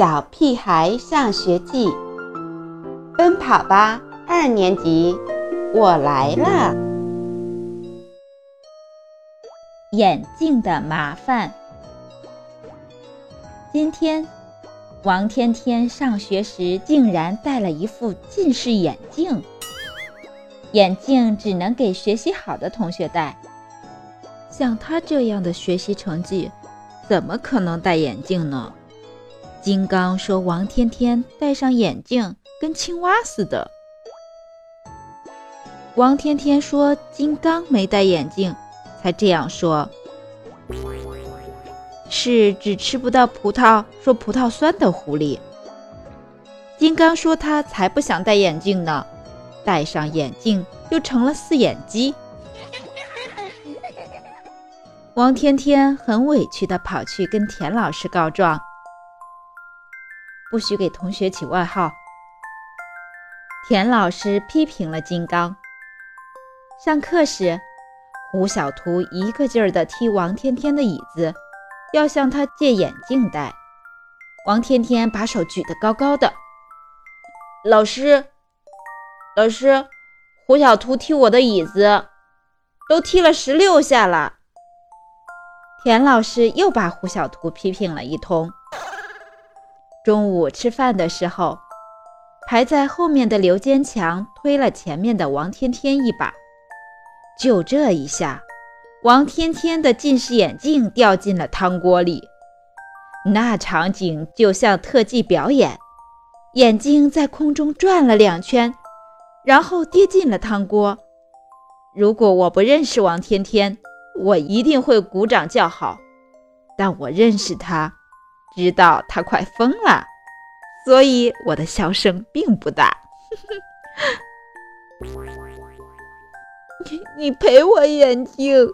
小屁孩上学记》，奔跑吧二年级，我来了。眼镜的麻烦。今天，王天天上学时竟然戴了一副近视眼镜。眼镜只能给学习好的同学戴，像他这样的学习成绩，怎么可能戴眼镜呢？金刚说：“王天天戴上眼镜跟青蛙似的。”王天天说：“金刚没戴眼镜，才这样说。”是只吃不到葡萄说葡萄酸的狐狸。金刚说：“他才不想戴眼镜呢。”戴上眼镜就成了四眼鸡。王天天很委屈地跑去跟田老师告状：“不许给同学起外号。”田老师批评了金刚。上课时，胡小图一个劲儿地踢王天天的椅子，要向他借眼镜戴。王天天把手举得高高的：“老师。”老师，胡小图踢我的椅子，都踢了十六下了。田老师又把胡小图批评了一通。中午吃饭的时候，排在后面的刘坚强推了前面的王天天一把，就这一下，王天天的近视眼镜掉进了汤锅里。那场景就像特技表演，眼睛在空中转了两圈。然后跌进了汤锅。如果我不认识王天天，我一定会鼓掌叫好。但我认识他，知道他快疯了，所以我的笑声并不大。你你赔我眼镜！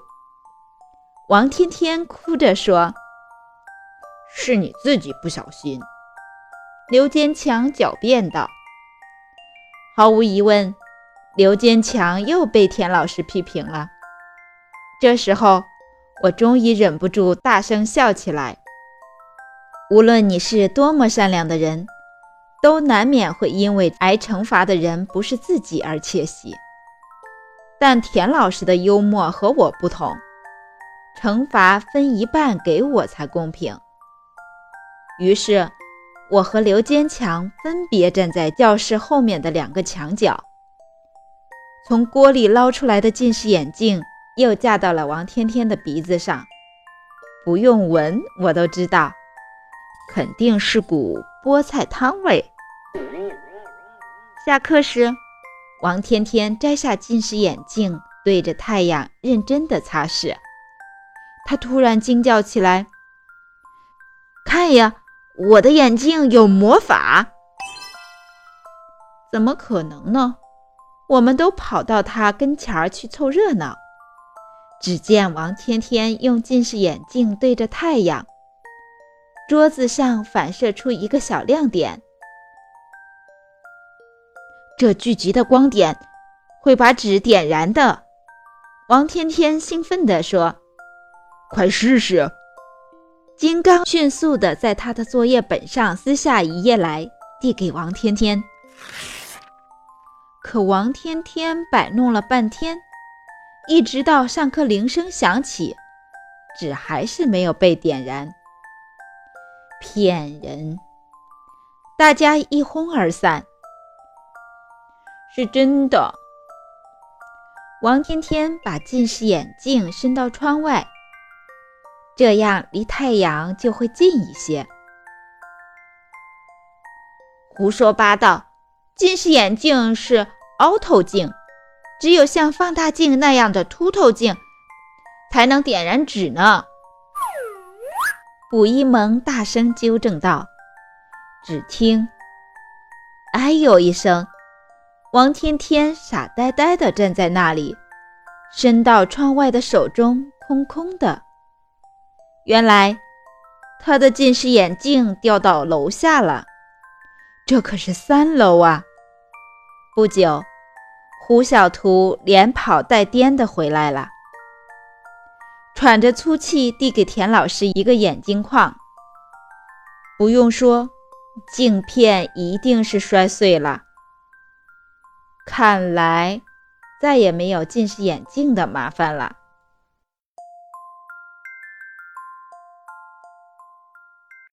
王天天哭着说：“是你自己不小心。”刘坚强狡辩道。毫无疑问，刘坚强又被田老师批评了。这时候，我终于忍不住大声笑起来。无论你是多么善良的人，都难免会因为挨惩罚的人不是自己而窃喜。但田老师的幽默和我不同，惩罚分一半给我才公平。于是。我和刘坚强分别站在教室后面的两个墙角，从锅里捞出来的近视眼镜又架到了王天天的鼻子上，不用闻我都知道，肯定是股菠菜汤味。下课时，王天天摘下近视眼镜，对着太阳认真的擦拭，他突然惊叫起来：“看呀！”我的眼镜有魔法？怎么可能呢？我们都跑到他跟前儿去凑热闹。只见王天天用近视眼镜对着太阳，桌子上反射出一个小亮点。这聚集的光点会把纸点燃的。王天天兴奋地说：“快试试！”金刚迅速地在他的作业本上撕下一页来，递给王天天。可王天天摆弄了半天，一直到上课铃声响起，纸还是没有被点燃。骗人！大家一哄而散。是真的。王天天把近视眼镜伸到窗外。这样离太阳就会近一些。胡说八道！近视眼镜是凹透镜，只有像放大镜那样的凸透镜才能点燃纸呢。卜一萌大声纠正道。只听“哎呦”一声，王天天傻呆呆地站在那里，伸到窗外的手中空空的。原来，他的近视眼镜掉到楼下了。这可是三楼啊！不久，胡小图连跑带颠的回来了，喘着粗气递给田老师一个眼镜框。不用说，镜片一定是摔碎了。看来再也没有近视眼镜的麻烦了。